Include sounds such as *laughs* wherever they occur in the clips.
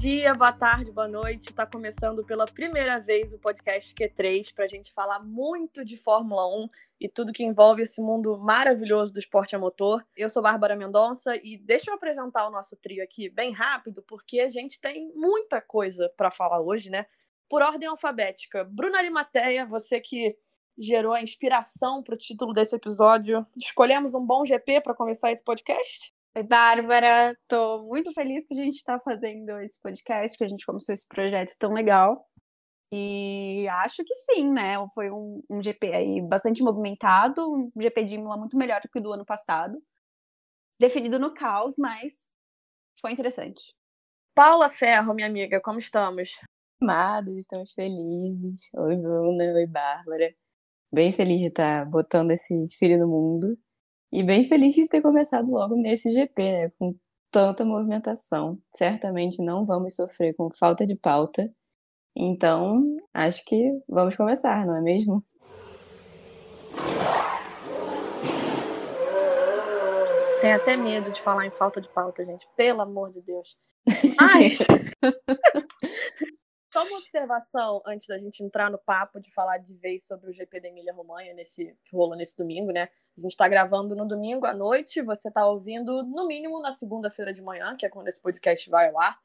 dia, boa tarde, boa noite. Está começando pela primeira vez o podcast Q3 para a gente falar muito de Fórmula 1 e tudo que envolve esse mundo maravilhoso do esporte a motor. Eu sou Bárbara Mendonça e deixa eu apresentar o nosso trio aqui bem rápido, porque a gente tem muita coisa para falar hoje, né? Por ordem alfabética. Bruna Arimateia, você que gerou a inspiração para o título desse episódio. Escolhemos um bom GP para começar esse podcast? Oi, Bárbara. Tô muito feliz que a gente está fazendo esse podcast, que a gente começou esse projeto tão legal. E acho que sim, né? Foi um, um GP aí bastante movimentado, um GP de Imola muito melhor do que o do ano passado. Definido no caos, mas foi interessante. Paula Ferro, minha amiga, como estamos? Amados, estamos felizes. Oi, Bruna. Oi, Bárbara. Bem feliz de estar botando esse filho no mundo. E bem feliz de ter começado logo nesse GP, né? Com tanta movimentação. Certamente não vamos sofrer com falta de pauta. Então, acho que vamos começar, não é mesmo? Tem até medo de falar em falta de pauta, gente. Pelo amor de Deus. Ai! *laughs* Só uma observação antes da gente entrar no papo de falar de vez sobre o GP da Emília Romanha, nesse, que rolou nesse domingo, né? A gente está gravando no domingo à noite, você está ouvindo no mínimo na segunda-feira de manhã, que é quando esse podcast vai ao ar.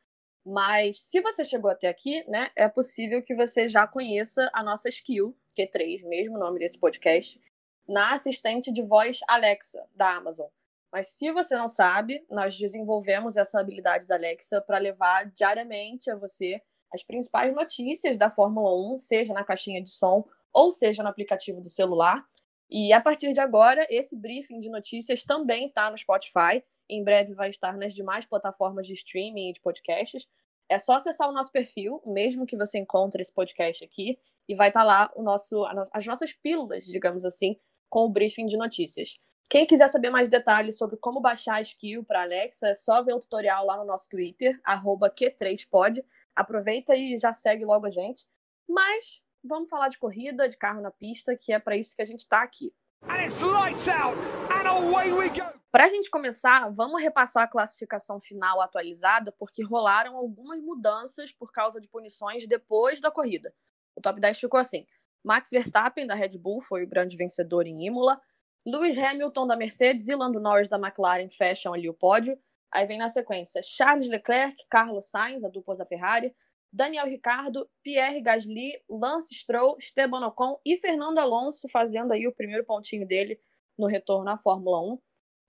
Mas se você chegou até aqui, né, é possível que você já conheça a nossa skill, Q3, mesmo nome desse podcast, na assistente de voz Alexa, da Amazon. Mas se você não sabe, nós desenvolvemos essa habilidade da Alexa para levar diariamente a você as principais notícias da Fórmula 1, seja na caixinha de som ou seja no aplicativo do celular. E a partir de agora, esse briefing de notícias também está no Spotify. Em breve vai estar nas demais plataformas de streaming e de podcasts. É só acessar o nosso perfil, mesmo que você encontre esse podcast aqui, e vai estar tá lá o nosso, as nossas pílulas, digamos assim, com o briefing de notícias. Quem quiser saber mais detalhes sobre como baixar a skill para Alexa, é só ver o tutorial lá no nosso Twitter, Q3pod. Aproveita e já segue logo a gente. Mas vamos falar de corrida, de carro na pista, que é para isso que a gente está aqui. Para a gente começar, vamos repassar a classificação final atualizada, porque rolaram algumas mudanças por causa de punições depois da corrida. O top 10 ficou assim: Max Verstappen, da Red Bull, foi o grande vencedor em Imola. Lewis Hamilton, da Mercedes, e Lando Norris, da McLaren, fecham ali o pódio. Aí vem na sequência Charles Leclerc, Carlos Sainz, a dupla da Ferrari, Daniel Ricardo, Pierre Gasly, Lance Stroll, Esteban Ocon e Fernando Alonso fazendo aí o primeiro pontinho dele no retorno à Fórmula 1.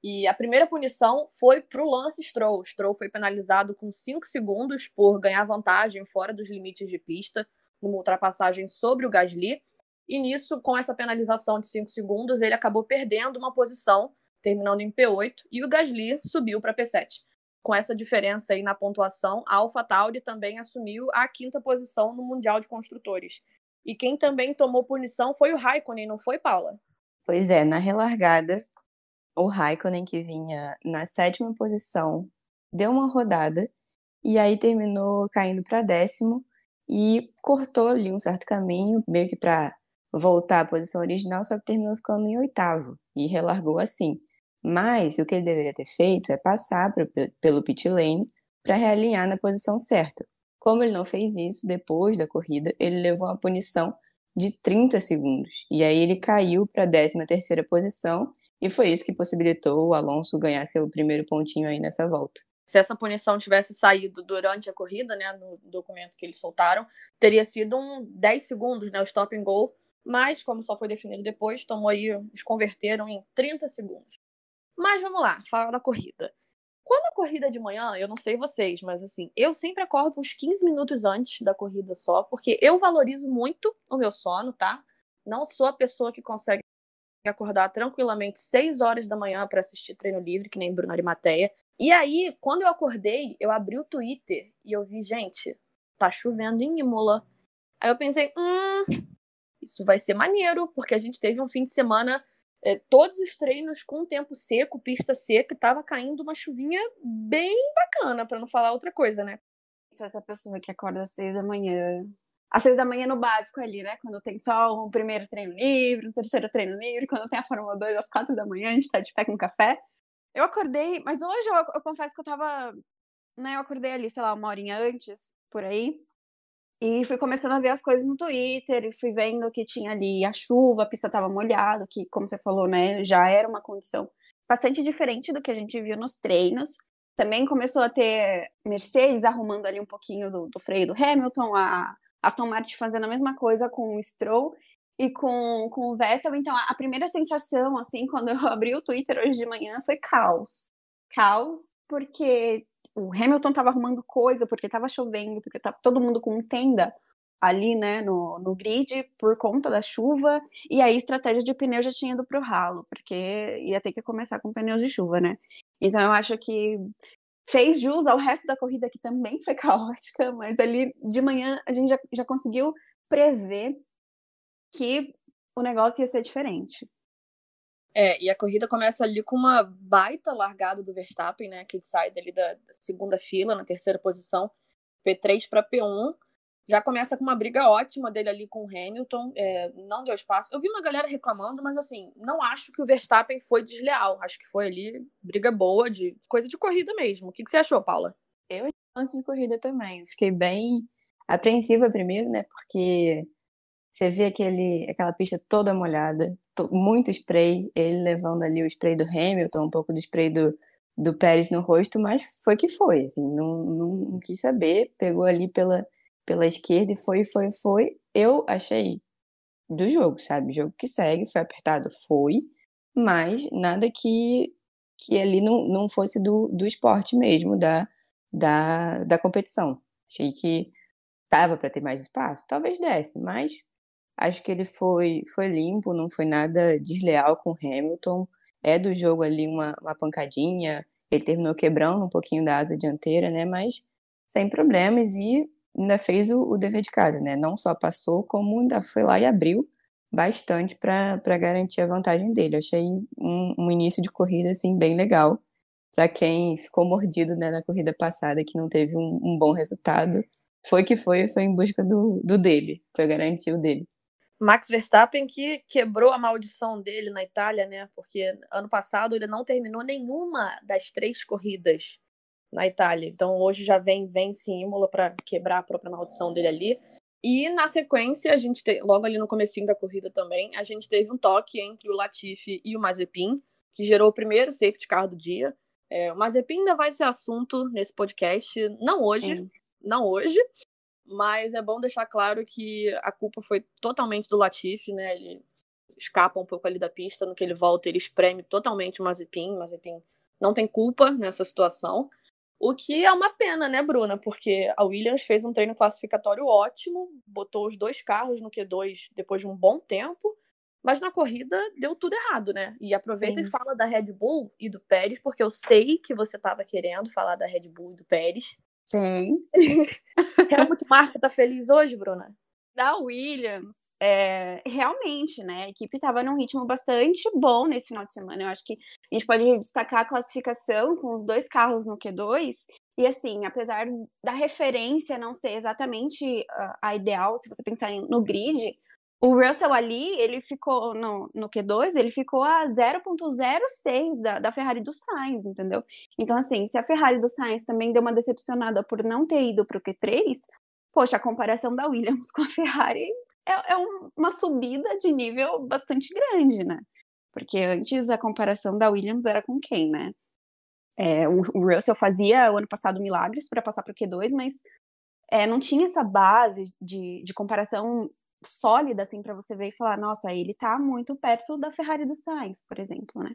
E a primeira punição foi para o Lance Stroll. Stroll foi penalizado com 5 segundos por ganhar vantagem fora dos limites de pista numa ultrapassagem sobre o Gasly. E nisso, com essa penalização de 5 segundos, ele acabou perdendo uma posição terminando em P8, e o Gasly subiu para P7. Com essa diferença aí na pontuação, a AlphaTauri também assumiu a quinta posição no Mundial de Construtores. E quem também tomou punição foi o Raikkonen, não foi, Paula? Pois é, na relargada, o Raikkonen, que vinha na sétima posição, deu uma rodada e aí terminou caindo para décimo e cortou ali um certo caminho, meio que para voltar à posição original, só que terminou ficando em oitavo e relargou assim. Mas o que ele deveria ter feito é passar pro, pelo pit lane para realinhar na posição certa. Como ele não fez isso, depois da corrida, ele levou uma punição de 30 segundos. E aí ele caiu para a 13 terceira posição e foi isso que possibilitou o Alonso ganhar seu primeiro pontinho aí nessa volta. Se essa punição tivesse saído durante a corrida, né, no documento que eles soltaram, teria sido um 10 segundos, né, o stop and go, mas como só foi definido depois, tomou aí, eles converteram em 30 segundos. Mas vamos lá, falar da corrida. Quando a corrida de manhã, eu não sei vocês, mas assim, eu sempre acordo uns 15 minutos antes da corrida só, porque eu valorizo muito o meu sono, tá? Não sou a pessoa que consegue acordar tranquilamente 6 horas da manhã para assistir treino livre, que nem Bruno Arimateia. E aí, quando eu acordei, eu abri o Twitter e eu vi, gente, tá chovendo em Imola. Aí eu pensei, hum, isso vai ser maneiro, porque a gente teve um fim de semana é, todos os treinos com tempo seco, pista seca, tava caindo uma chuvinha bem bacana, para não falar outra coisa, né? Sou essa pessoa que acorda às seis da manhã. Às seis da manhã no básico ali, né? Quando tem só um primeiro treino livre, um terceiro treino livre, quando tem a Fórmula 2 às quatro da manhã, a gente tá de pé com café. Eu acordei, mas hoje eu, eu confesso que eu tava né, eu acordei ali, sei lá, uma horinha antes, por aí, e fui começando a ver as coisas no Twitter, e fui vendo que tinha ali a chuva, a pista estava molhada, que, como você falou, né, já era uma condição bastante diferente do que a gente viu nos treinos. Também começou a ter Mercedes arrumando ali um pouquinho do, do freio do Hamilton, a Aston Martin fazendo a mesma coisa com o Stroll e com, com o Vettel. Então, a, a primeira sensação, assim, *laughs* quando eu abri o Twitter hoje de manhã, foi caos. Caos, porque o Hamilton estava arrumando coisa, porque estava chovendo, porque estava todo mundo com tenda ali, né, no, no grid por conta da chuva, e aí estratégia de pneu já tinha ido pro ralo, porque ia ter que começar com pneus de chuva, né? Então eu acho que fez jus ao resto da corrida que também foi *laughs* caótica, mas ali de manhã a gente já, já conseguiu prever que o negócio ia ser diferente. É, e a corrida começa ali com uma baita largada do Verstappen, né? Que sai dali da, da segunda fila, na terceira posição, P3 para P1 já começa com uma briga ótima dele ali com o Hamilton, é, não deu espaço. Eu vi uma galera reclamando, mas assim, não acho que o Verstappen foi desleal. Acho que foi ali briga boa, de coisa de corrida mesmo. O que, que você achou, Paula? Eu antes de corrida também. Fiquei bem apreensiva primeiro, né? Porque você vê aquele, aquela pista toda molhada, muito spray, ele levando ali o spray do Hamilton, um pouco do spray do, do Pérez no rosto, mas foi que foi, assim, não, não, não quis saber, pegou ali pela pela esquerda e foi, foi, foi. Eu achei do jogo, sabe? Jogo que segue, foi apertado, foi, mas nada que, que ali não, não fosse do, do esporte mesmo, da, da, da competição. Achei que tava para ter mais espaço, talvez desse, mas acho que ele foi, foi limpo, não foi nada desleal com Hamilton. É do jogo ali uma, uma pancadinha, ele terminou quebrando um pouquinho da asa dianteira, né? Mas sem problemas e ainda fez o, o, dever de casa, né? Não só passou, como ainda foi lá e abriu bastante para garantir a vantagem dele. achei um, um, início de corrida assim bem legal para quem ficou mordido né, na corrida passada que não teve um, um, bom resultado. Foi que foi, foi em busca do, do dele, foi garantir o dele. Max Verstappen que quebrou a maldição dele na Itália, né? Porque ano passado ele não terminou nenhuma das três corridas na Itália. Então hoje já vem vence em Imola para quebrar a própria maldição dele ali. E na sequência, a gente te... logo ali no comecinho da corrida também, a gente teve um toque entre o Latifi e o Mazepin, que gerou o primeiro safety car do dia. É, o Mazepin ainda vai ser assunto nesse podcast, não hoje, Sim. não hoje, mas é bom deixar claro que a culpa foi totalmente do Latifi, né? Ele escapa um pouco ali da pista, no que ele volta, ele espreme totalmente o Mazepin, o Mazepin não tem culpa nessa situação. O que é uma pena, né, Bruna? Porque a Williams fez um treino classificatório ótimo, botou os dois carros no Q2 depois de um bom tempo, mas na corrida deu tudo errado, né? E aproveita Sim. e fala da Red Bull e do Pérez, porque eu sei que você estava querendo falar da Red Bull e do Pérez. Sim. *laughs* Helmut Marko tá feliz hoje, Bruna? da Williams, é, realmente, né, a equipe estava num ritmo bastante bom nesse final de semana. Eu acho que a gente pode destacar a classificação com os dois carros no Q2. E assim, apesar da referência não ser exatamente a, a ideal, se você pensar no grid, o Russell ali, ele ficou no, no Q2, ele ficou a 0.06 da, da Ferrari do Sainz, entendeu? Então, assim, se a Ferrari do Sainz também deu uma decepcionada por não ter ido para o Q3, poxa, a comparação da Williams *laughs* com a Ferrari é, é uma subida de nível bastante grande, né? Porque antes a comparação da Williams era com quem, né? É, o, o Russell fazia o ano passado milagres para passar para o Q2, mas é, não tinha essa base de, de comparação sólida assim para você ver e falar, nossa, ele está muito perto da Ferrari do Sainz, por exemplo, né?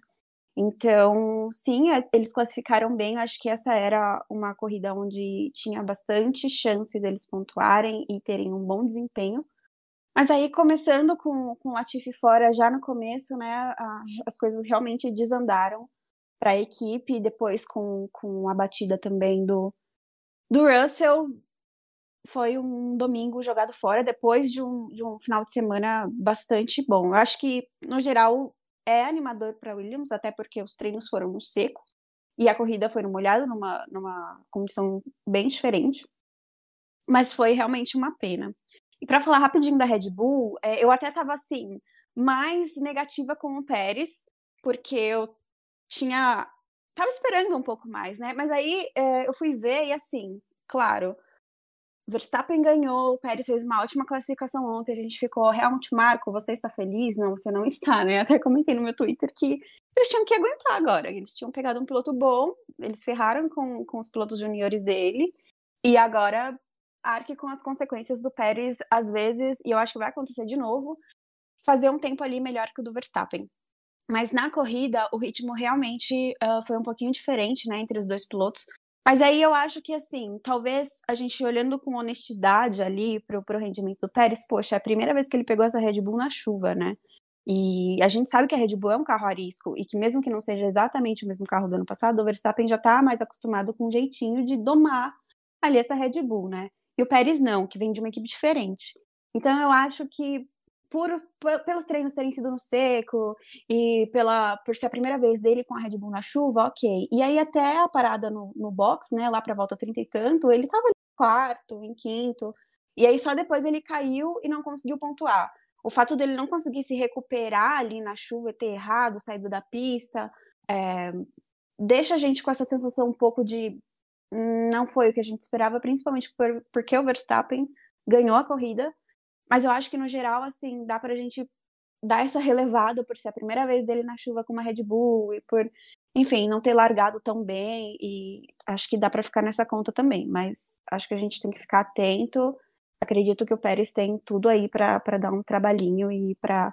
Então, sim, eles classificaram bem. Acho que essa era uma corrida onde tinha bastante chance deles pontuarem e terem um bom desempenho. Mas aí, começando com, com o Latifi fora já no começo, né, a, as coisas realmente desandaram para a equipe. Depois, com, com a batida também do, do Russell, foi um domingo jogado fora, depois de um, de um final de semana bastante bom. Eu acho que, no geral, é animador para Williams, até porque os treinos foram no seco e a corrida foi no molhado, numa, numa condição bem diferente. Mas foi realmente uma pena. E para falar rapidinho da Red Bull, é, eu até estava assim, mais negativa com o Pérez, porque eu tinha tava esperando um pouco mais, né? Mas aí é, eu fui ver e assim, claro, Verstappen ganhou, o Pérez fez uma ótima classificação ontem, a gente ficou, realmente, Marco, você está feliz? Não, você não está, né? *laughs* Até comentei no meu Twitter que eles tinham que aguentar agora, eles tinham pegado um piloto bom, eles ferraram com, com os pilotos juniores dele, e agora arque com as consequências do Pérez, às vezes, e eu acho que vai acontecer de novo, fazer um tempo ali melhor que o do Verstappen. Mas na corrida, o ritmo realmente uh, foi um pouquinho diferente, né, entre os dois pilotos. Mas aí eu acho que, assim, talvez a gente olhando com honestidade ali pro, pro rendimento do Pérez, poxa, é a primeira vez que ele pegou essa Red Bull na chuva, né? E a gente sabe que a Red Bull é um carro a risco e que mesmo que não seja exatamente o mesmo carro do ano passado, o Verstappen já tá mais acostumado com um jeitinho de domar ali essa Red Bull, né? E o Pérez não, que vem de uma equipe diferente. Então eu acho que por, pelos treinos terem sido no seco e pela por ser a primeira vez dele com a Red Bull na chuva, ok. E aí até a parada no, no box, né, lá para volta 30 e tanto, ele tava em quarto, em quinto. E aí só depois ele caiu e não conseguiu pontuar. O fato dele não conseguir se recuperar ali na chuva, ter errado, saído da pista, é, deixa a gente com essa sensação um pouco de não foi o que a gente esperava, principalmente por, porque o Verstappen ganhou a corrida mas eu acho que, no geral, assim, dá pra gente dar essa relevada por ser a primeira vez dele na chuva com uma Red Bull e por, enfim, não ter largado tão bem. E acho que dá para ficar nessa conta também. Mas acho que a gente tem que ficar atento. Acredito que o Pérez tem tudo aí para dar um trabalhinho e para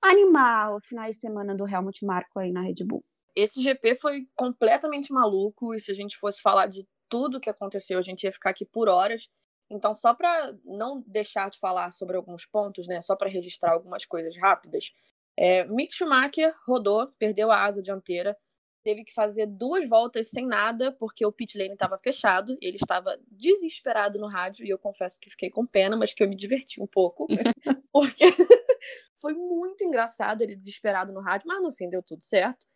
animar os finais de semana do Helmut Marko aí na Red Bull. Esse GP foi completamente maluco e se a gente fosse falar de tudo que aconteceu, a gente ia ficar aqui por horas. Então, só para não deixar de falar sobre alguns pontos, né? Só para registrar algumas coisas rápidas. É, Mick Schumacher rodou, perdeu a asa dianteira, teve que fazer duas voltas sem nada, porque o pit lane estava fechado, ele estava desesperado no rádio, e eu confesso que fiquei com pena, mas que eu me diverti um pouco, *laughs* porque *laughs* foi muito engraçado ele desesperado no rádio, mas no fim deu tudo certo.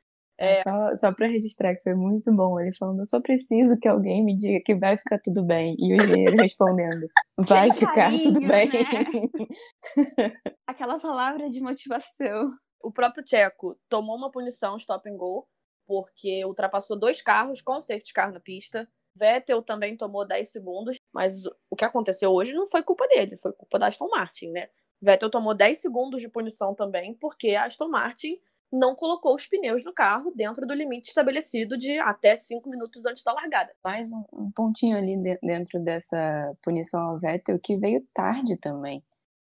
É... Só, só para registrar que foi muito bom ele falando, eu só preciso que alguém me diga que vai ficar tudo bem. E o engenheiro *laughs* respondendo, vai que ficar carinho, tudo bem. Né? *laughs* Aquela palavra de motivação. O próprio Tcheco tomou uma punição stop and go, porque ultrapassou dois carros com o safety car na pista. Vettel também tomou 10 segundos, mas o que aconteceu hoje não foi culpa dele, foi culpa da Aston Martin, né? Vettel tomou 10 segundos de punição também, porque a Aston Martin não colocou os pneus no carro dentro do limite estabelecido de até cinco minutos antes da largada. Mais um, um pontinho ali de, dentro dessa punição ao Vettel que veio tarde também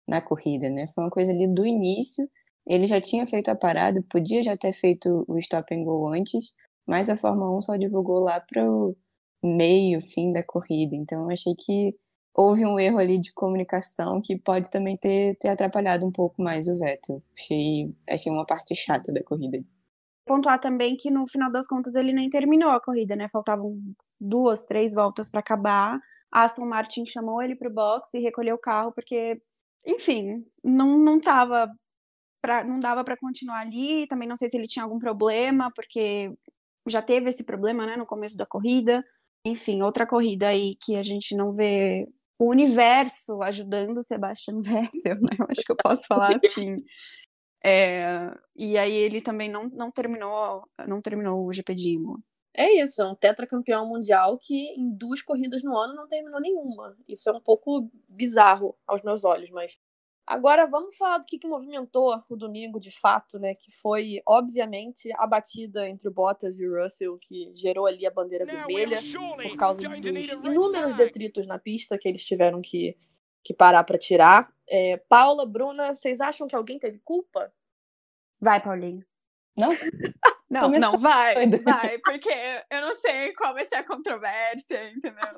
na corrida, né? Foi uma coisa ali do início. Ele já tinha feito a parada, podia já ter feito o stop and go antes, mas a Fórmula 1 só divulgou lá para o meio, fim da corrida. Então eu achei que houve um erro ali de comunicação que pode também ter, ter atrapalhado um pouco mais o Vettel. Achei, achei uma parte chata da corrida. Pontuar também que no final das contas ele nem terminou a corrida, né? Faltavam duas, três voltas para acabar. Aston Martin chamou ele para o box e recolheu o carro porque, enfim, não, não tava pra, não dava para continuar ali. Também não sei se ele tinha algum problema, porque já teve esse problema, né, no começo da corrida. Enfim, outra corrida aí que a gente não vê o universo ajudando o Sebastian *laughs* Vettel, né? Eu acho que eu posso falar assim. É, e aí ele também não, não terminou não terminou o GP de Imola. É isso, é um tetracampeão mundial que em duas corridas no ano não terminou nenhuma. Isso é um pouco bizarro aos meus olhos, mas Agora vamos falar do que, que movimentou o domingo de fato, né? Que foi, obviamente, a batida entre o Bottas e o Russell, que gerou ali a bandeira vermelha por causa dos inúmeros detritos na pista que eles tiveram que, que parar para tirar. É, Paula, Bruna, vocês acham que alguém teve culpa? Vai, Paulinho. Não? *laughs* Não, não, vai, vai, porque eu não sei qual vai ser a controvérsia, entendeu?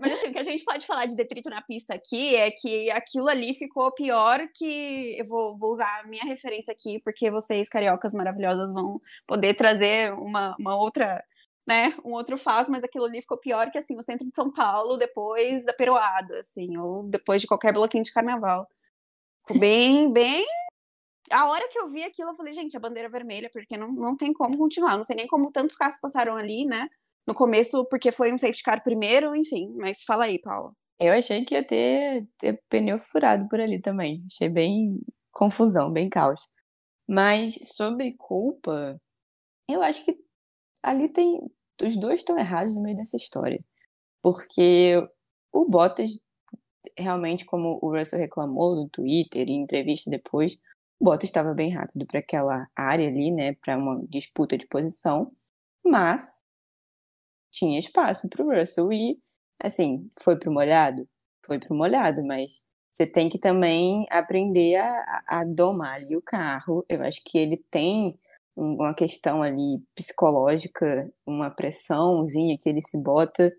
Mas assim, o que a gente pode falar de detrito na pista aqui é que aquilo ali ficou pior que. Eu vou, vou usar a minha referência aqui, porque vocês, cariocas maravilhosas, vão poder trazer uma, uma outra. Né, um outro fato, mas aquilo ali ficou pior que assim, o centro de São Paulo depois da peroada, assim, ou depois de qualquer bloquinho de carnaval. Ficou bem, bem a hora que eu vi aquilo, eu falei, gente, a bandeira vermelha, porque não, não tem como continuar. Não sei nem como tantos carros passaram ali, né? No começo, porque foi um safety car primeiro, enfim. Mas fala aí, Paula. Eu achei que ia ter, ter pneu furado por ali também. Achei bem confusão, bem caos. Mas sobre culpa, eu acho que ali tem. Os dois estão errados no meio dessa história. Porque o Bottas, realmente, como o Russell reclamou no Twitter e em entrevista depois, o Bottas estava bem rápido para aquela área ali, né, para uma disputa de posição, mas tinha espaço para o Russell e, assim, foi para o molhado? Foi para o molhado, mas você tem que também aprender a, a domar ali o carro. Eu acho que ele tem uma questão ali psicológica, uma pressãozinha que ele se bota,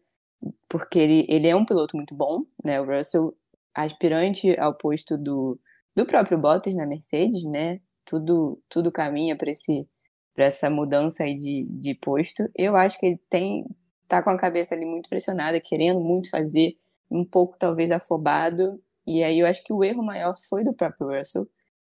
porque ele, ele é um piloto muito bom, né? O Russell, aspirante ao posto do, do próprio Bottas na Mercedes, né? Tudo, tudo caminha para esse para essa mudança aí de, de posto. Eu acho que ele tem tá com a cabeça ali muito pressionada, querendo muito fazer, um pouco talvez afobado. E aí eu acho que o erro maior foi do próprio Russell,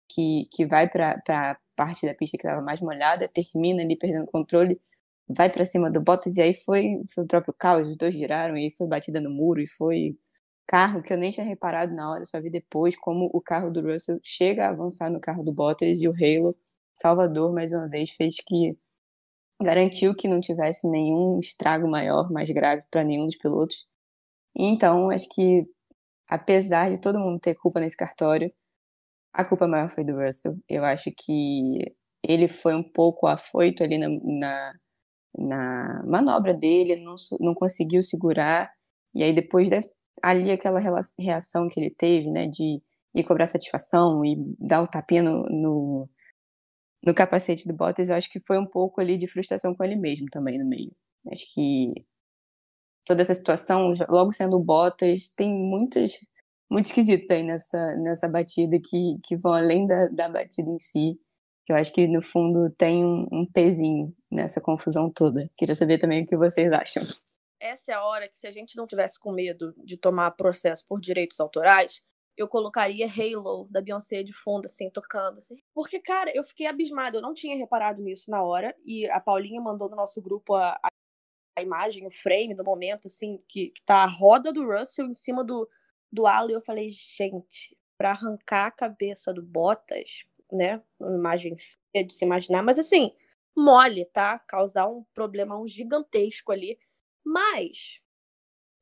que, que vai para a parte da pista que estava mais molhada, termina ali perdendo controle, vai para cima do Bottas e aí foi, foi o próprio caos, os dois giraram e foi batida no muro e foi carro que eu nem tinha reparado na hora, só vi depois como o carro do Russell chega a avançar no carro do Bottas e o Halo Salvador mais uma vez fez que garantiu que não tivesse nenhum estrago maior, mais grave para nenhum dos pilotos. Então, acho que apesar de todo mundo ter culpa nesse cartório, a culpa maior foi do Russell. Eu acho que ele foi um pouco afoito ali na, na, na manobra dele, não, não conseguiu segurar, e aí depois deve, ali aquela reação que ele teve, né, de ir cobrar satisfação e dar o um tapinha no, no, no capacete do Bottas, eu acho que foi um pouco ali de frustração com ele mesmo também no meio. Acho que toda essa situação, logo sendo o Bottas, tem muitas muito esquisitos aí nessa, nessa batida que, que vão além da, da batida em si. Que eu acho que no fundo tem um, um pezinho nessa confusão toda. Queria saber também o que vocês acham. Essa é a hora que, se a gente não tivesse com medo de tomar processo por direitos autorais, eu colocaria Halo da Beyoncé de fundo, assim, tocando. Assim. Porque, cara, eu fiquei abismada, eu não tinha reparado nisso na hora. E a Paulinha mandou no nosso grupo a, a imagem, o frame do momento, assim, que, que tá a roda do Russell em cima do, do halo. E eu falei, gente, para arrancar a cabeça do Bottas, né? Uma imagem feia de se imaginar, mas assim, mole, tá? Causar um problema um gigantesco ali. Mas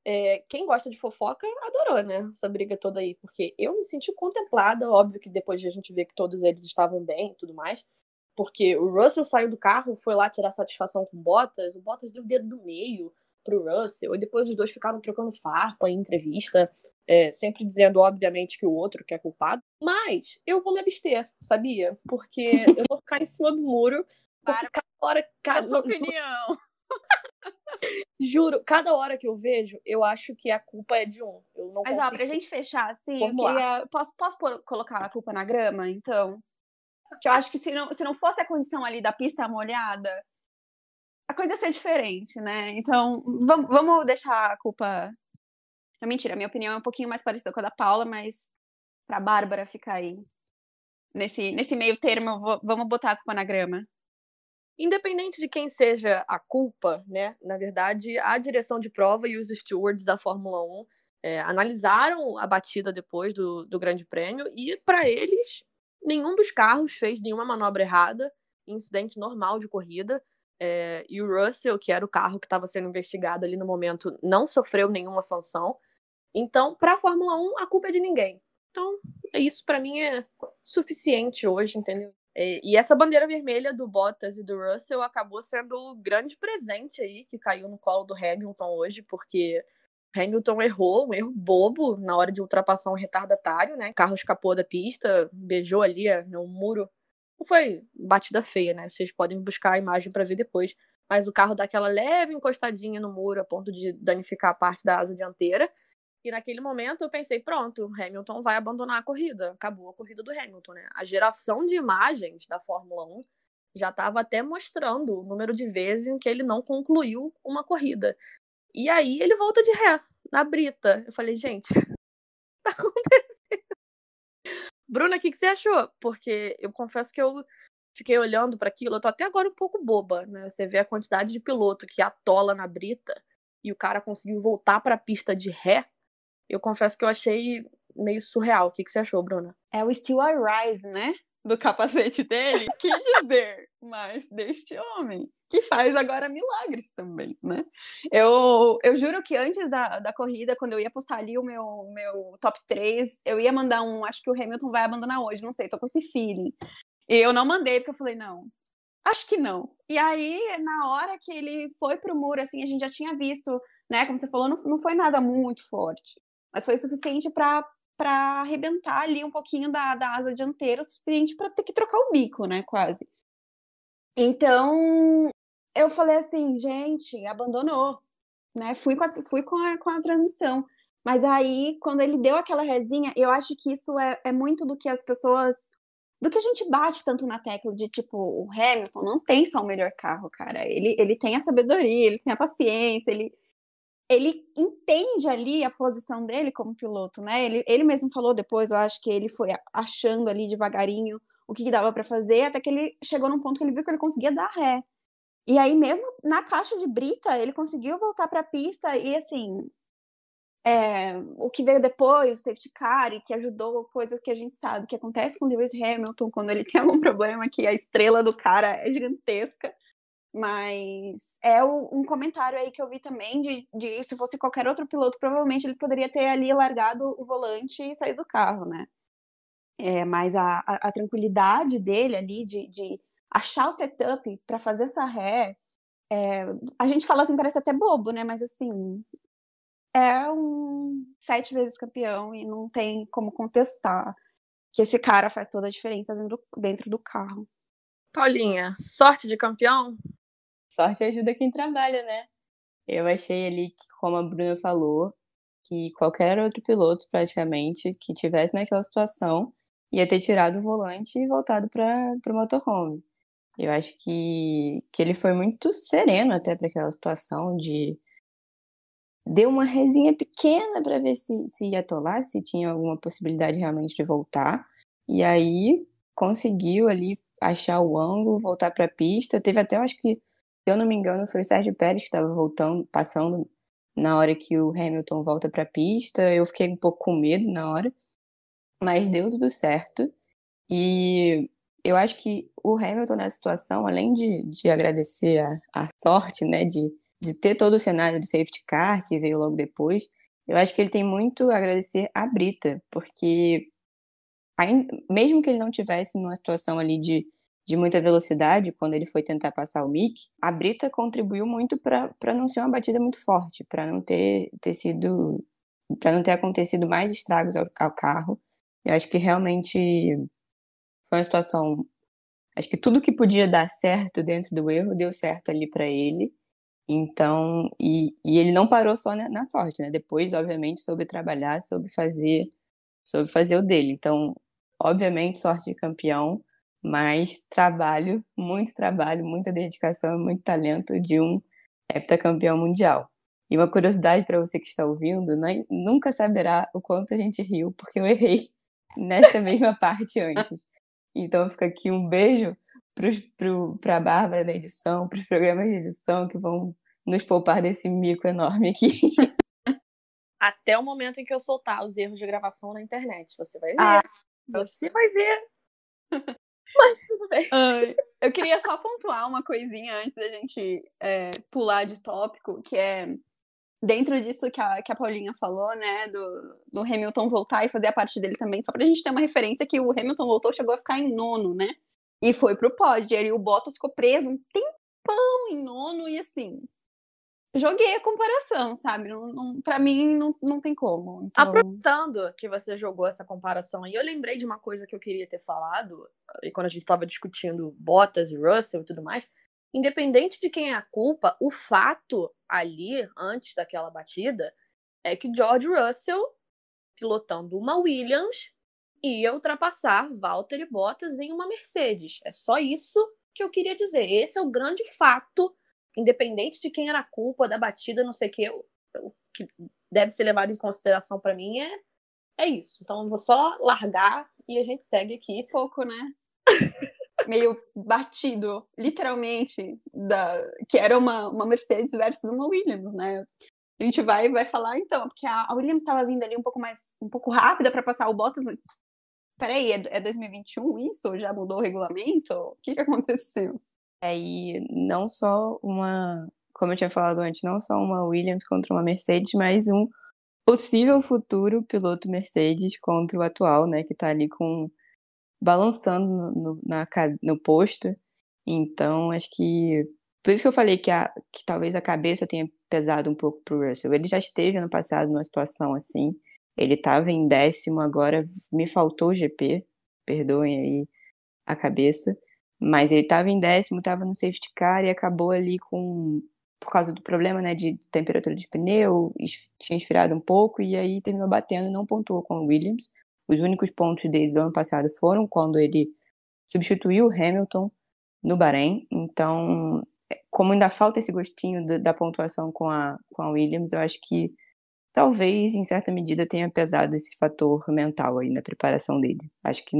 é, quem gosta de fofoca adorou, né? Essa briga toda aí, porque eu me senti contemplada, óbvio que depois de a gente ver que todos eles estavam bem e tudo mais, porque o Russell saiu do carro, foi lá tirar satisfação com o Bottas, o Bottas deu o dedo do meio pro Russell, e depois os dois ficaram trocando farpa em entrevista, é, sempre dizendo, obviamente, que o outro que é culpado, mas eu vou me abster, sabia? Porque *laughs* eu vou ficar em cima do muro, porque cada hora... Cada... A sua opinião! *laughs* Juro, cada hora que eu vejo, eu acho que a culpa é de um. Eu não Mas, consigo... ó, pra gente fechar, assim, eu queria... Posso, posso colocar a culpa na grama, então? Que eu acho que se não, se não fosse a condição ali da pista molhada, a coisa ia ser diferente, né? Então, vamos, vamos deixar a culpa... Não, mentira, a minha opinião é um pouquinho mais parecida com a da Paula, mas pra Bárbara ficar aí. Nesse, nesse meio termo, vou, vamos botar a culpa na grama. Independente de quem seja a culpa, né? Na verdade, a direção de prova e os stewards da Fórmula 1 é, analisaram a batida depois do, do Grande Prêmio e, para eles, nenhum dos carros fez nenhuma manobra errada, incidente normal de corrida. É, e o Russell, que era o carro que estava sendo investigado ali no momento, não sofreu nenhuma sanção. Então, para a Fórmula 1, a culpa é de ninguém. Então, isso para mim é suficiente hoje, entendeu? É, e essa bandeira vermelha do Bottas e do Russell acabou sendo o grande presente aí que caiu no colo do Hamilton hoje, porque Hamilton errou, um erro bobo na hora de ultrapassar um retardatário, né? O carro escapou da pista, beijou ali no muro. Não foi batida feia, né? Vocês podem buscar a imagem para ver depois. Mas o carro dá aquela leve encostadinha no muro a ponto de danificar a parte da asa dianteira. E naquele momento eu pensei, pronto, Hamilton vai abandonar a corrida. Acabou a corrida do Hamilton, né? A geração de imagens da Fórmula 1 já estava até mostrando o número de vezes em que ele não concluiu uma corrida. E aí ele volta de ré, na brita. Eu falei, gente, *laughs* tá acontecendo? Bruna, o que, que você achou? Porque eu confesso que eu fiquei olhando para aquilo, eu tô até agora um pouco boba, né? Você vê a quantidade de piloto que atola na brita e o cara conseguiu voltar para a pista de ré eu confesso que eu achei meio surreal. O que, que você achou, Bruna? É o Still I Rise, né? Do capacete dele. *laughs* que dizer mais deste homem? que faz agora milagres também, né? Eu, eu juro que antes da, da corrida, quando eu ia postar ali o meu, meu top 3, eu ia mandar um, acho que o Hamilton vai abandonar hoje, não sei, tô com esse feeling. E eu não mandei, porque eu falei, não, acho que não. E aí, na hora que ele foi pro muro, assim, a gente já tinha visto, né, como você falou, não, não foi nada muito forte, mas foi suficiente para para arrebentar ali um pouquinho da, da asa dianteira, o suficiente para ter que trocar o bico, né, quase. Então, eu falei assim, gente, abandonou, né? Fui com a, fui com a, com a transmissão. Mas aí, quando ele deu aquela resinha, eu acho que isso é, é muito do que as pessoas. Do que a gente bate tanto na tecla de tipo, o Hamilton não tem só o melhor carro, cara. Ele, ele tem a sabedoria, ele tem a paciência, ele, ele entende ali a posição dele como piloto, né? Ele, ele mesmo falou depois, eu acho que ele foi achando ali devagarinho o que, que dava para fazer, até que ele chegou num ponto que ele viu que ele conseguia dar ré. E aí, mesmo na caixa de brita, ele conseguiu voltar para a pista e, assim, é, o que veio depois, o safety car, e que ajudou, coisas que a gente sabe que acontece com Lewis Hamilton quando ele *laughs* tem algum problema, que a estrela do cara é gigantesca. Mas é um comentário aí que eu vi também de, de se fosse qualquer outro piloto, provavelmente ele poderia ter ali largado o volante e saído do carro, né? É, mas a, a, a, tranquilidade dele ali de, de achar o setup para fazer essa ré, é, a gente fala assim, parece até bobo, né? Mas assim, é um sete vezes campeão e não tem como contestar que esse cara faz toda a diferença dentro, dentro do carro. Paulinha, sorte de campeão? Sorte ajuda quem trabalha, né? Eu achei ali que, como a Bruna falou, que qualquer outro piloto, praticamente, que tivesse naquela situação, ia ter tirado o volante e voltado para o motorhome. Eu acho que, que ele foi muito sereno até para aquela situação de deu uma resinha pequena para ver se, se ia atolar, se tinha alguma possibilidade realmente de voltar. E aí conseguiu ali achar o ângulo, voltar para a pista. Teve até, eu acho que, se eu não me engano, foi o Sérgio Pérez que estava voltando, passando na hora que o Hamilton volta para a pista. Eu fiquei um pouco com medo na hora, mas deu tudo certo. E eu acho que o Hamilton nessa situação, além de, de agradecer a, a sorte, né, de, de ter todo o cenário do safety car que veio logo depois, eu acho que ele tem muito a agradecer a Brita, porque mesmo que ele não tivesse numa situação ali de, de muita velocidade, quando ele foi tentar passar o Mick, a Brita contribuiu muito para não ser uma batida muito forte, para não ter, ter sido para não ter acontecido mais estragos ao, ao carro. Eu acho que realmente foi uma situação. Acho que tudo que podia dar certo dentro do erro deu certo ali para ele. Então, e, e ele não parou só na, na, sorte, né? Depois, obviamente, soube trabalhar, soube fazer, soube fazer o dele. Então, obviamente, sorte de campeão, mas trabalho, muito trabalho, muita dedicação, muito talento de um heptacampeão mundial. E uma curiosidade para você que está ouvindo, né? nunca saberá o quanto a gente riu, porque eu errei *laughs* nessa mesma parte antes. Então fica aqui um beijo para a Bárbara da edição, para os programas de edição que vão nos poupar desse mico enorme aqui. *laughs* Até o momento em que eu soltar os erros de gravação na internet. Você vai ver. Ah, você vai ver. Mas tudo bem. *laughs* Ai, eu queria só pontuar uma coisinha antes da gente é, pular de tópico, que é dentro disso que a, que a Paulinha falou, né, do, do Hamilton voltar e fazer a parte dele também, só pra gente ter uma referência que o Hamilton voltou, chegou a ficar em nono, né? E foi pro pódio. E o Bottas ficou preso um tempão em nono e assim. Joguei a comparação, sabe? Não, não, pra mim não, não tem como. Então... Aproveitando que você jogou essa comparação aí, eu lembrei de uma coisa que eu queria ter falado, quando a gente tava discutindo Bottas e Russell e tudo mais, independente de quem é a culpa, o fato ali, antes daquela batida, é que George Russell, pilotando uma Williams, ia ultrapassar Valtteri Bottas em uma Mercedes. É só isso que eu queria dizer. Esse é o grande fato, independente de quem era a culpa da batida, não sei o que, o que deve ser levado em consideração para mim é, é isso. Então eu vou só largar e a gente segue aqui. Pouco, né? *laughs* meio batido, literalmente, da, que era uma, uma Mercedes versus uma Williams, né? A gente vai vai falar então, porque a, a Williams estava vindo ali um pouco mais um pouco rápida para passar o Bottas. Peraí, é, é 2021 isso? Já mudou o regulamento? O que, que aconteceu? Aí não só uma, como eu tinha falado antes, não só uma Williams contra uma Mercedes, mas um possível futuro piloto Mercedes contra o atual, né, que tá ali com balançando no, na, no posto. Então, acho que por isso que eu falei que, a, que talvez a cabeça tenha pesado um pouco pro Russell. Ele já esteve no passado numa situação assim. Ele estava em décimo, agora me faltou o GP, perdoem aí a cabeça. Mas ele estava em décimo, estava no safety car e acabou ali com. Por causa do problema né, de temperatura de pneu, tinha esfriado um pouco e aí terminou batendo e não pontuou com o Williams. Os únicos pontos dele do ano passado foram quando ele substituiu o Hamilton no Bahrein. Então, como ainda falta esse gostinho da, da pontuação com a, com a Williams, eu acho que talvez, em certa medida, tenha pesado esse fator mental aí na preparação dele. Acho que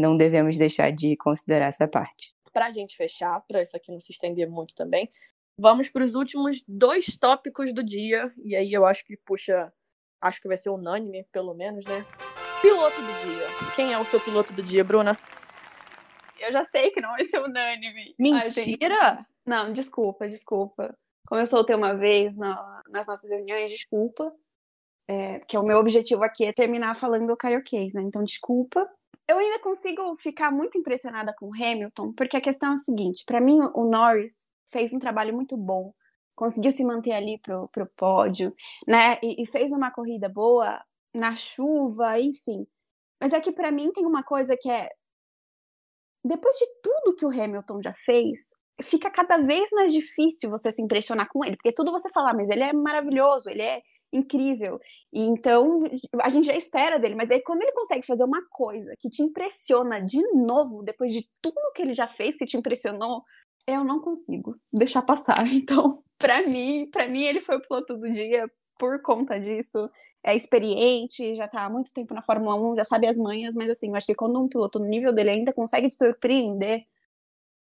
não devemos deixar de considerar essa parte. Para a gente fechar, para isso aqui não se estender muito também, vamos para os últimos dois tópicos do dia. E aí eu acho que, puxa, acho que vai ser unânime, pelo menos, né? Piloto do dia. Quem é o seu piloto do dia, Bruna? Eu já sei que não vai ser unânime. Mentira! Ai, não, desculpa, desculpa. Como eu soltei uma vez na, nas nossas reuniões, desculpa. É, que é o meu objetivo aqui é terminar falando o karaokês, né? Então, desculpa. Eu ainda consigo ficar muito impressionada com o Hamilton, porque a questão é a seguinte: para mim, o Norris fez um trabalho muito bom, conseguiu se manter ali pro, pro pódio, né? E, e fez uma corrida boa na chuva, enfim. Mas é que para mim tem uma coisa que é depois de tudo que o Hamilton já fez, fica cada vez mais difícil você se impressionar com ele, porque tudo você fala, ah, mas ele é maravilhoso, ele é incrível. E então a gente já espera dele, mas aí quando ele consegue fazer uma coisa que te impressiona de novo, depois de tudo que ele já fez que te impressionou, eu não consigo deixar passar. *laughs* Então, para mim, para mim ele foi o piloto do dia por conta disso. É experiente, já tá há muito tempo na Fórmula 1, já sabe as manhas, mas assim, eu acho que quando um piloto no nível dele ainda consegue te surpreender,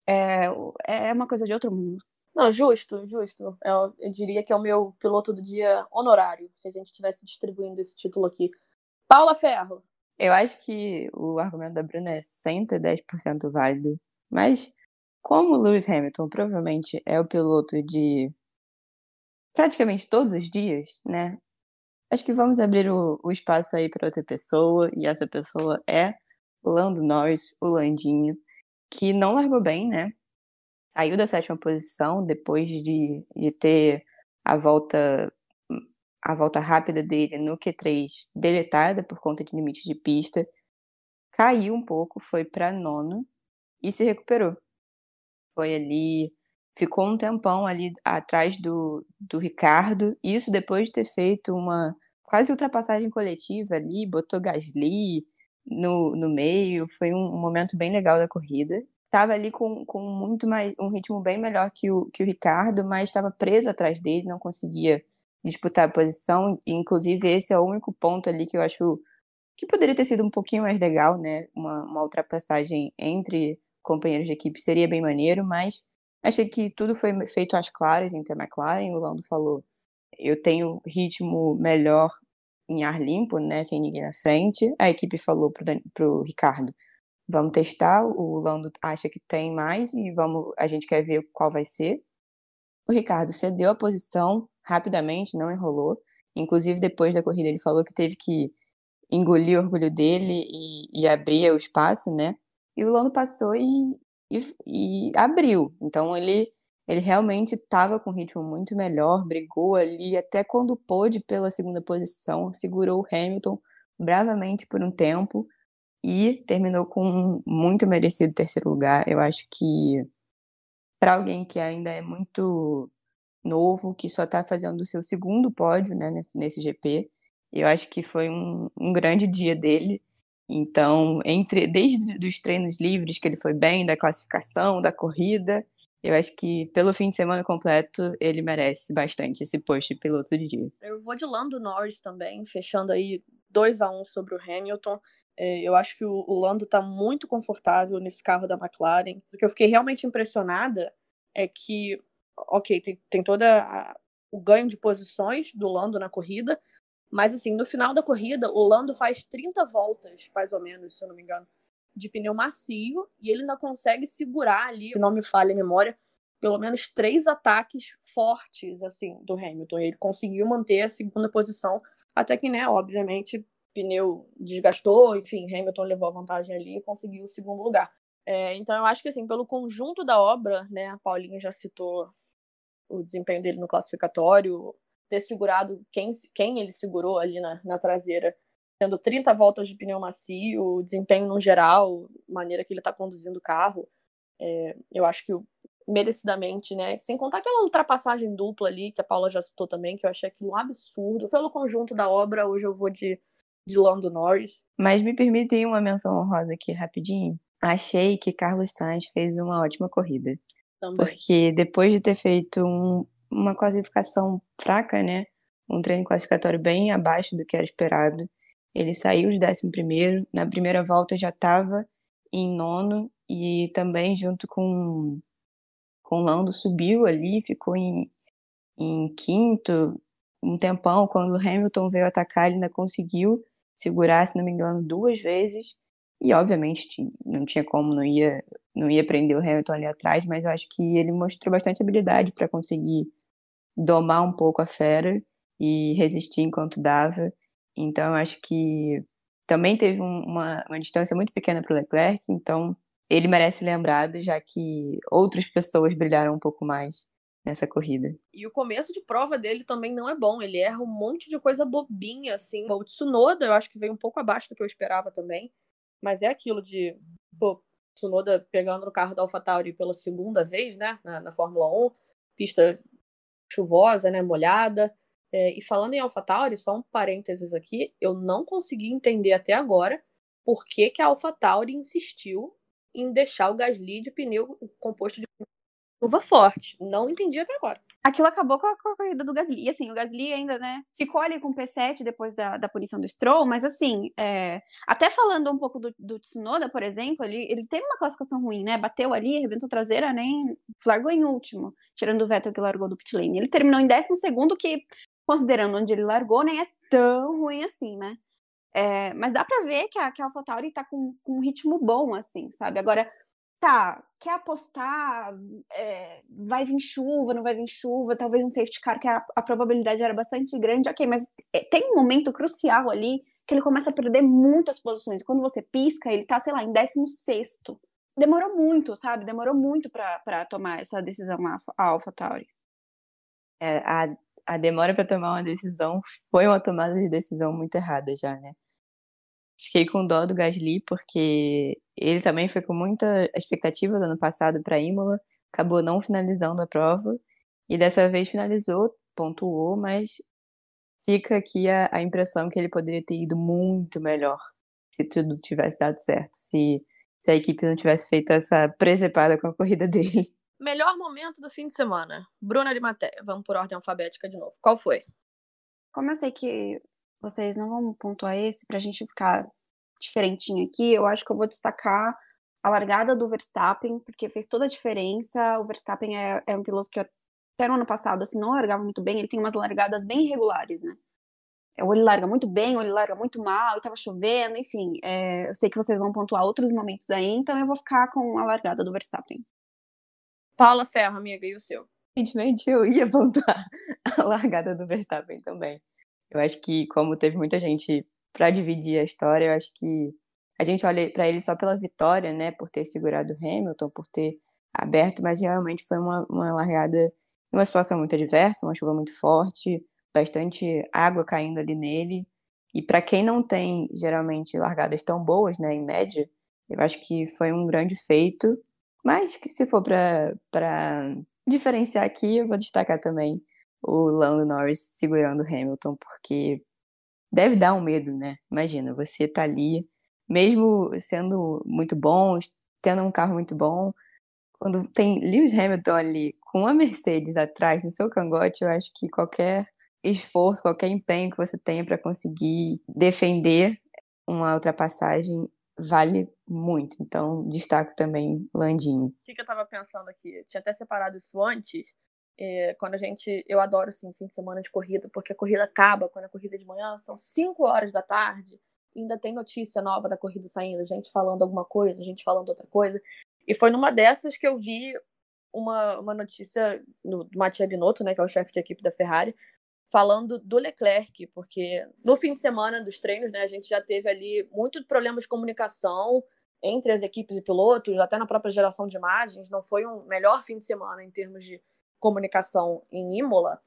é, é uma coisa de outro mundo. Não, justo, justo. Eu, eu, diria que é o meu piloto do dia honorário, se a gente estivesse distribuindo esse título aqui. Paula Ferro. Eu acho que o argumento da Bruna é 110% válido, mas como Lewis Hamilton provavelmente é o piloto de praticamente todos os dias, né? Acho que vamos abrir o, o espaço aí para outra pessoa, e essa pessoa é Lando Norris, o Landinho que não largou bem, né? Saiu da sétima posição depois de, de ter a volta a volta rápida dele no Q3 deletada por conta de limite de pista. Caiu um pouco, foi para nono e se recuperou. Foi ali, ficou um tempão ali atrás do, do Ricardo, isso depois de ter feito uma quase ultrapassagem coletiva ali, botou Gasly, no, no meio, foi um, um momento bem legal da corrida. Estava ali com, com muito mais um ritmo bem melhor que o, que o Ricardo, mas estava preso atrás dele, não conseguia disputar a posição. Inclusive, esse é o único ponto ali que eu acho que poderia ter sido um pouquinho mais legal, né? Uma, uma ultrapassagem entre companheiros de equipe seria bem maneiro, mas achei que tudo foi feito às claras entre a McLaren. O Lando falou: eu tenho ritmo melhor em ar limpo, né, sem ninguém na frente. A equipe falou Dan, pro Ricardo, vamos testar, o Lando acha que tem mais e vamos, a gente quer ver qual vai ser. O Ricardo cedeu a posição rapidamente, não enrolou. Inclusive, depois da corrida, ele falou que teve que engolir o orgulho dele e, e abrir o espaço, né? E o Lando passou e, e, e abriu. Então, ele ele realmente estava com um ritmo muito melhor, brigou ali até quando pôde pela segunda posição, segurou o Hamilton bravamente por um tempo e terminou com um muito merecido terceiro lugar. Eu acho que para alguém que ainda é muito novo, que só está fazendo o seu segundo pódio né, nesse, nesse GP, eu acho que foi um, um grande dia dele. Então, entre desde os treinos livres que ele foi bem, da classificação, da corrida, eu acho que pelo fim de semana completo ele merece bastante esse post de piloto de dia. Eu vou de Lando Norris também, fechando aí 2 a 1 um sobre o Hamilton. É, eu acho que o, o Lando está muito confortável nesse carro da McLaren. O que eu fiquei realmente impressionada é que, ok, tem, tem toda o ganho de posições do Lando na corrida, mas assim, no final da corrida, o Lando faz 30 voltas, mais ou menos, se eu não me engano. de pneu macio e ele ainda consegue segurar ali, se não me falha a memória, pelo menos três ataques fortes assim do Hamilton. Ele conseguiu manter a segunda posição, até que, né, obviamente, pneu desgastou, enfim, Hamilton levou a vantagem ali e conseguiu o segundo lugar. É, então eu acho que assim, pelo conjunto da obra, né, a Paulinha já citou o desempenho dele no classificatório, ter segurado quem, quem ele segurou ali na, na traseira, tendo 30 voltas de pneu macio, o desempenho no geral, maneira que ele está conduzindo o carro, é, eu acho que merecidamente, né? Sem contar aquela ultrapassagem dupla ali, que a Paula já citou também, que eu achei aquilo um absurdo. Pelo conjunto da obra, hoje eu vou de, de Lando Norris. Mas me permitem uma menção honrosa aqui rapidinho. Achei que Carlos Sainz fez uma ótima corrida. Também. Porque depois de ter feito um, uma classificação fraca, né? Um treino classificatório bem abaixo do que era esperado. Ele saiu de 11 na primeira volta já estava em nono e também junto com com o Lando subiu ali, ficou em, em quinto um tempão. Quando o Hamilton veio atacar, ele ainda conseguiu segurar, se não me engano, duas vezes. E obviamente não tinha como, não ia, não ia prender o Hamilton ali atrás, mas eu acho que ele mostrou bastante habilidade para conseguir domar um pouco a fera e resistir enquanto dava. Então eu acho que também teve uma, uma distância muito pequena para o Leclerc, então ele merece lembrado, já que outras pessoas brilharam um pouco mais nessa corrida. E o começo de prova dele também não é bom. Ele erra um monte de coisa bobinha, assim. O Tsunoda, eu acho que veio um pouco abaixo do que eu esperava também. Mas é aquilo de, pô, Tsunoda pegando no carro da AlphaTauri pela segunda vez, né, na, na Fórmula 1. Pista chuvosa, né, molhada. É, e falando em AlphaTauri, só um parênteses aqui, eu não consegui entender até agora por que, que a AlphaTauri insistiu em deixar o Gasly de pneu composto de curva forte. Não entendi até agora. Aquilo acabou com a, com a, corrida do Gasly. Assim, o Gasly ainda, né, ficou ali com o P7 depois da, da punição do Stroll, mas assim, é, até falando um pouco do, do Tsunoda, por exemplo, ele, ele teve uma classificação ruim, né? Bateu ali, arrebentou traseira, nem largou em último, tirando o Vettel que largou do pit lane. Ele terminou em décimo segundo, que, considerando onde ele largou, nem é tão ruim assim, né? É, mas dá pra ver que a, que a AlphaTauri tá com, com um ritmo bom, assim, sabe? Agora, tá, quer apostar, é, vai vir chuva, não vai vir chuva, talvez um safety car, que a, a probabilidade era bastante grande, ok, mas é, tem um momento crucial ali que ele começa a perder muitas posições. Quando você pisca, ele tá, sei lá, em 16 Demorou muito, sabe? Demorou muito para tomar essa decisão a, a AlphaTauri. É, a, a demora para tomar uma decisão foi uma tomada de decisão muito errada já, né? Fiquei com dó do Gasly, porque ele também foi com muita expectativa do ano passado para Imola, acabou não finalizando a prova, e dessa vez finalizou, pontuou, mas fica aqui a, a impressão que ele poderia ter ido muito melhor se tudo tivesse dado certo, se, se a equipe não tivesse feito essa presepada com a corrida *laughs* dele. Melhor momento do fim de semana. Bruna de Matéia. Vamos por ordem alfabética de novo. Qual foi? Como eu sei que vocês não vão pontuar esse pra gente ficar diferentinho aqui, eu acho que eu vou destacar a largada do Verstappen, porque fez toda a diferença. O Verstappen é, é um piloto que até no ano passado assim, não largava muito bem, ele tem umas largadas bem irregulares, né? É, ou ele larga muito bem, ou ele larga muito mal, e tava chovendo, enfim. É, eu sei que vocês vão pontuar outros momentos aí, então eu vou ficar com a largada do Verstappen. Paula Ferro, amiga, e o seu? Evidentemente, eu ia pontuar *laughs* a largada do Verstappen também. Eu acho que, como teve muita gente para dividir a história, eu acho que a gente olha para ele só pela vitória, né, por ter segurado o Hamilton, por ter aberto, mas realmente foi uma, uma largada uma situação muito adversa, uma chuva muito forte, bastante água caindo ali nele. E para quem não tem geralmente largadas tão boas, né, em média, eu acho que foi um grande feito. Mas que se for para diferenciar aqui, eu vou destacar também o Lando Norris segurando o Hamilton, porque deve dar um medo, né? Imagina, você tá ali, mesmo sendo muito bom, tendo um carro muito bom, quando tem Lewis Hamilton ali com a Mercedes atrás no seu cangote, eu acho que qualquer esforço, qualquer empenho que você tenha para conseguir defender uma ultrapassagem vale muito. Então, destaco também Landinho. O que, eu tava pensando aqui? Eu tinha até separado isso antes. É, quando a gente. Eu adoro assim, fim de semana de corrida, porque a corrida acaba quando a corrida é de manhã, são 5 horas da tarde. ainda tem notícia nova da corrida saindo, gente falando alguma coisa, gente falando outra coisa. E foi numa dessas que eu vi uma, uma notícia do Mattia Binotto, né, que é o chefe de equipe da Ferrari, falando do Leclerc, porque no fim de semana dos treinos, né, a gente já teve ali muito problema de comunicação entre as equipes e pilotos, até na própria geração de imagens, não foi um melhor fim de semana em termos de comunicação em Imola.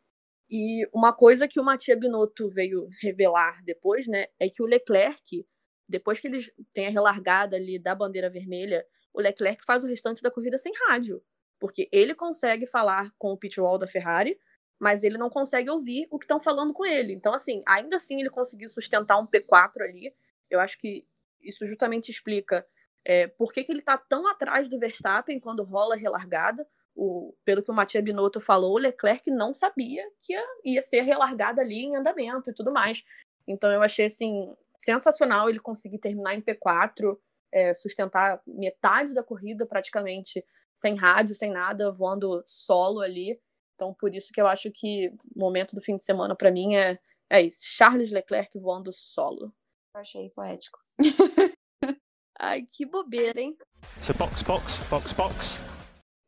E uma coisa que o Mattia Binotto veio revelar depois, né, é que o Leclerc, depois que eles têm a relargada ali da bandeira vermelha, o Leclerc faz o restante da corrida sem rádio, porque ele consegue falar com o pit wall da Ferrari, mas ele não consegue ouvir o que estão falando com ele. Então, assim, ainda assim ele conseguiu sustentar um P4 ali. Eu acho que isso justamente explica é, por que, que ele está tão atrás do Verstappen quando rola a relargada o, pelo que o Matia Binotto falou, o Leclerc não sabia que ia, ia ser relargada ali em andamento e tudo mais. Então eu achei assim sensacional ele conseguir terminar em P4, é, sustentar metade da corrida praticamente sem rádio, sem nada, voando solo ali. Então por isso que eu acho que o momento do fim de semana para mim é, é isso, Charles Leclerc voando solo. Eu achei poético. *laughs* Ai, que bobeira, hein? So box, box, box, box.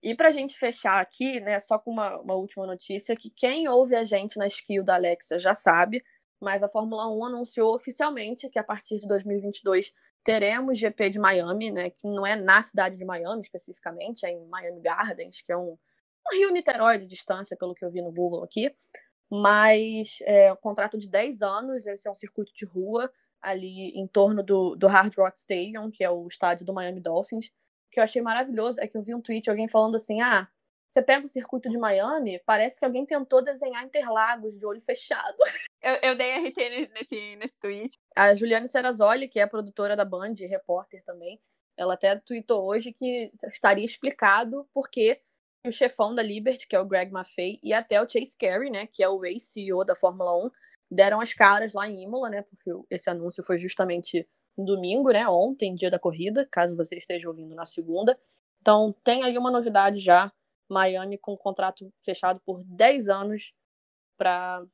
E para a gente fechar aqui, né, só com uma, uma, última notícia, que quem ouve a gente na skill da Alexa já sabe, mas a Fórmula 1 anunciou oficialmente que a partir de 2022 teremos GP de Miami, né, que não é na cidade de Miami especificamente, é em Miami Gardens, que é um, um Rio Niterói de distância, pelo que eu vi no Google aqui, mas é um contrato de 10 anos, esse é um circuito de rua ali em torno do, do Hard Rock Stadium, que é o estádio do Miami Dolphins, que eu achei maravilhoso é que eu vi um tweet alguém falando assim: ah, você pega o circuito de Miami, parece que alguém tentou desenhar Interlagos de olho fechado. *laughs* Eu, eu dei RT nesse, nesse tweet. A Juliane Serrazoli, que é produtora da Band, repórter também, ela até tweetou hoje que estaria explicado por que o chefão da Liberty, que é o Greg Maffei, e até o Chase Carey, né, que é o ex-CEO da Fórmula 1, deram as caras lá em Imola, né, porque esse anúncio foi justamente domingo, né? Ontem, dia da corrida, caso você esteja ouvindo na segunda. Então, tem aí uma novidade já. Miami com um contrato fechado por 10 anos para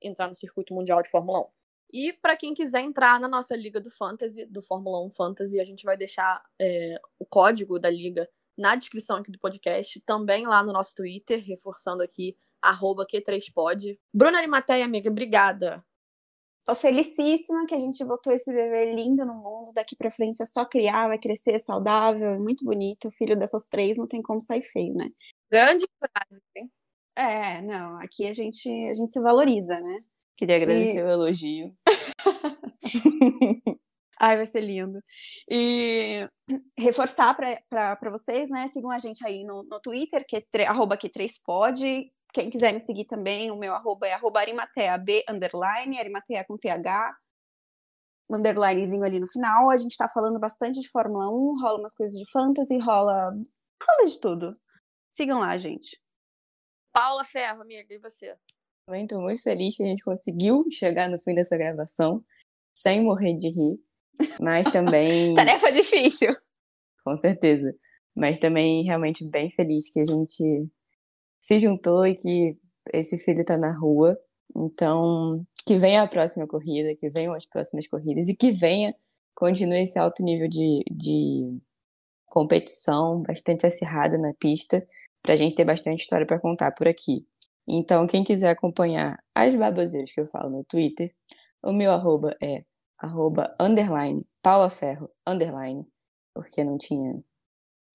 entrar no circuito mundial de Fórmula 1. E para quem quiser entrar na nossa liga do Fantasy, do Fórmula 1 Fantasy, a gente vai deixar é, o código da liga na descrição aqui do podcast, também lá no nosso Twitter, reforçando aqui, arroba Q3pod. Bruna Arimateia, amiga, obrigada Tô felicíssima que a gente botou esse bebê lindo no mundo. Daqui pra frente é só criar, vai crescer saudável, é muito bonito. O filho dessas três não tem como sair feio, né? Grande frase, hein? É, não, aqui a gente, a gente se valoriza, né? Queria agradecer e... o elogio. *laughs* Ai, vai ser lindo. E reforçar para vocês, né? Sigam a gente aí no, no Twitter, que é arroba que3pod. Quem quiser me seguir também, o meu arroba é arroba arimatea, B, underline, arimatea com TH, underlinezinho ali no final. A gente tá falando bastante de Fórmula 1, rola umas coisas de fantasy, rola, rola de tudo. Sigam lá, gente. Paula Ferro, amiga, e você? Também tô muito feliz que a gente conseguiu chegar no fim dessa gravação sem morrer de rir, mas também... *laughs* Tarefa difícil. Com certeza. Mas também realmente bem feliz que a gente se juntou e que esse filho está na rua. Então, que venha a próxima corrida, que venham as próximas corridas e que venha, continue esse alto nível de, de competição, bastante acirrada na pista, para a gente ter bastante história para contar por aqui. Então, quem quiser acompanhar as baboseiras que eu falo no Twitter, o meu arroba é arroba underline Paula Ferro underline, porque não tinha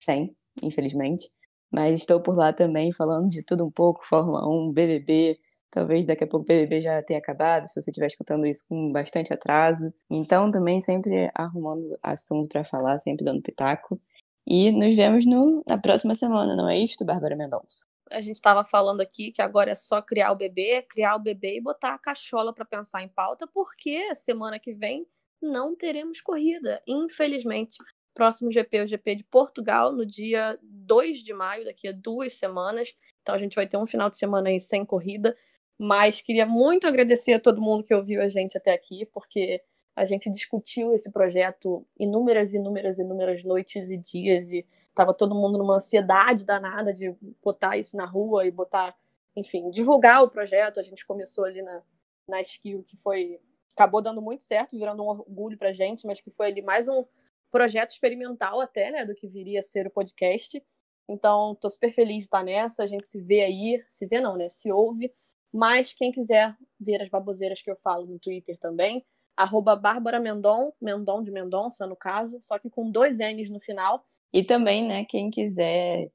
100, infelizmente. Mas estou por lá também falando de tudo um pouco, Fórmula 1, BBB. Talvez daqui a pouco o BBB já tenha acabado, se você estiver escutando isso com bastante atraso. Então, também sempre arrumando assunto para falar, sempre dando pitaco. E nos vemos no, na próxima semana, não é isto, Bárbara Mendonça? A gente estava falando aqui que agora é só criar o bebê, criar o bebê e botar a cachola para pensar em pauta, porque semana que vem não teremos corrida, infelizmente próximo GP, o GP de Portugal, no dia 2 de maio, daqui a duas semanas. Então a gente vai ter um final de semana aí sem corrida. Mas queria muito agradecer a todo mundo que ouviu a gente até aqui, porque a gente discutiu esse projeto inúmeras, inúmeras, inúmeras noites e dias e estava todo mundo numa ansiedade danada de botar isso na rua e botar, enfim, divulgar o projeto. A gente começou ali na, na Skill, que foi acabou dando muito certo, virando um orgulho pra gente, mas que foi ali mais um projeto experimental até, né, do que viria a ser o podcast. Então, tô super feliz de estar nessa, a gente se vê aí, se vê não, né, se ouve. Mas quem quiser ver as baboseiras que eu falo no Twitter também, arroba Bárbara Mendon, Mendon de Mendonça, no caso, só que com dois N's no final. E também, né, quem quiser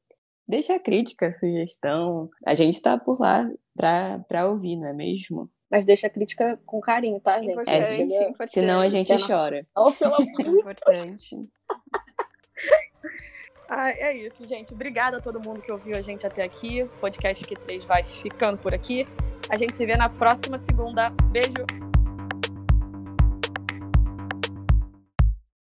deixar crítica, sugestão, a gente tá por lá pra ouvir, não é mesmo? Mas deixa a crítica com carinho, tá, gente? Importante, É, importante. Senão a gente chora. Oh, pelo *laughs* amor Importante. Ah, é isso, gente. Obrigada a todo mundo que ouviu a gente até aqui. O podcast Q3 vai ficando por aqui. A gente se vê na próxima segunda. Beijo.